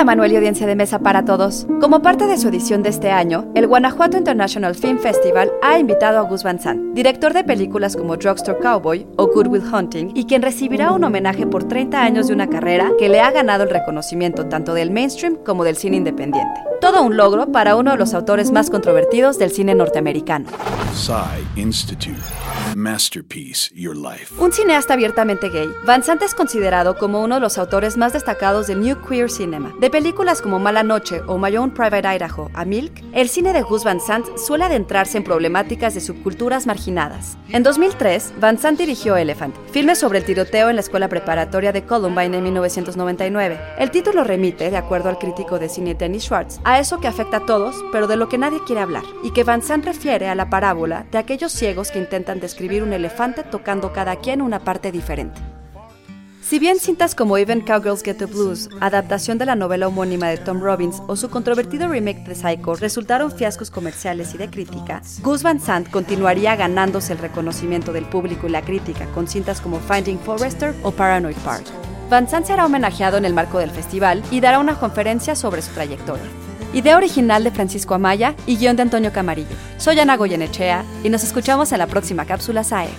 Hola Manuel y audiencia de mesa para todos. Como parte de su edición de este año, el Guanajuato International Film Festival ha invitado a Gus Van Sant, director de películas como Drugstore Cowboy o Good Will Hunting, y quien recibirá un homenaje por 30 años de una carrera que le ha ganado el reconocimiento tanto del mainstream como del cine independiente. Todo un logro para uno de los autores más controvertidos del cine norteamericano. Institute. Masterpiece, Your Life. Un cineasta abiertamente gay, Van Sant es considerado como uno de los autores más destacados del New Queer Cinema. De películas como Mala Noche o My Own Private Idaho a Milk, el cine de Gus Van Sant suele adentrarse en problemáticas de subculturas marginadas. En 2003, Van Sant dirigió Elephant, filme sobre el tiroteo en la escuela preparatoria de Columbine en 1999. El título remite, de acuerdo al crítico de cine Dennis Schwartz, a eso que afecta a todos, pero de lo que nadie quiere hablar, y que Van Sant refiere a la parábola de aquellos ciegos que intentan describir escribir un elefante tocando cada quien una parte diferente. Si bien cintas como Even Cowgirls Get the Blues, adaptación de la novela homónima de Tom Robbins, o su controvertido remake de Psycho resultaron fiascos comerciales y de crítica, Gus Van Sant continuaría ganándose el reconocimiento del público y la crítica con cintas como Finding Forrester o Paranoid Park. Van Sant será homenajeado en el marco del festival y dará una conferencia sobre su trayectoria. Idea original de Francisco Amaya y guion de Antonio Camarillo. Soy Ana Goyenechea y nos escuchamos en la próxima cápsula SAE.